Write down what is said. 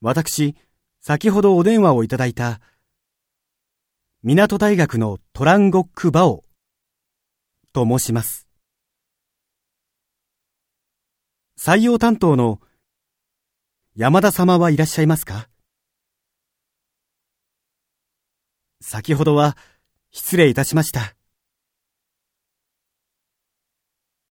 私、先ほどお電話をいただいた、港大学のトランゴック・バオ、と申します。採用担当の山田様はいらっしゃいますか？先ほどは失礼いたしました。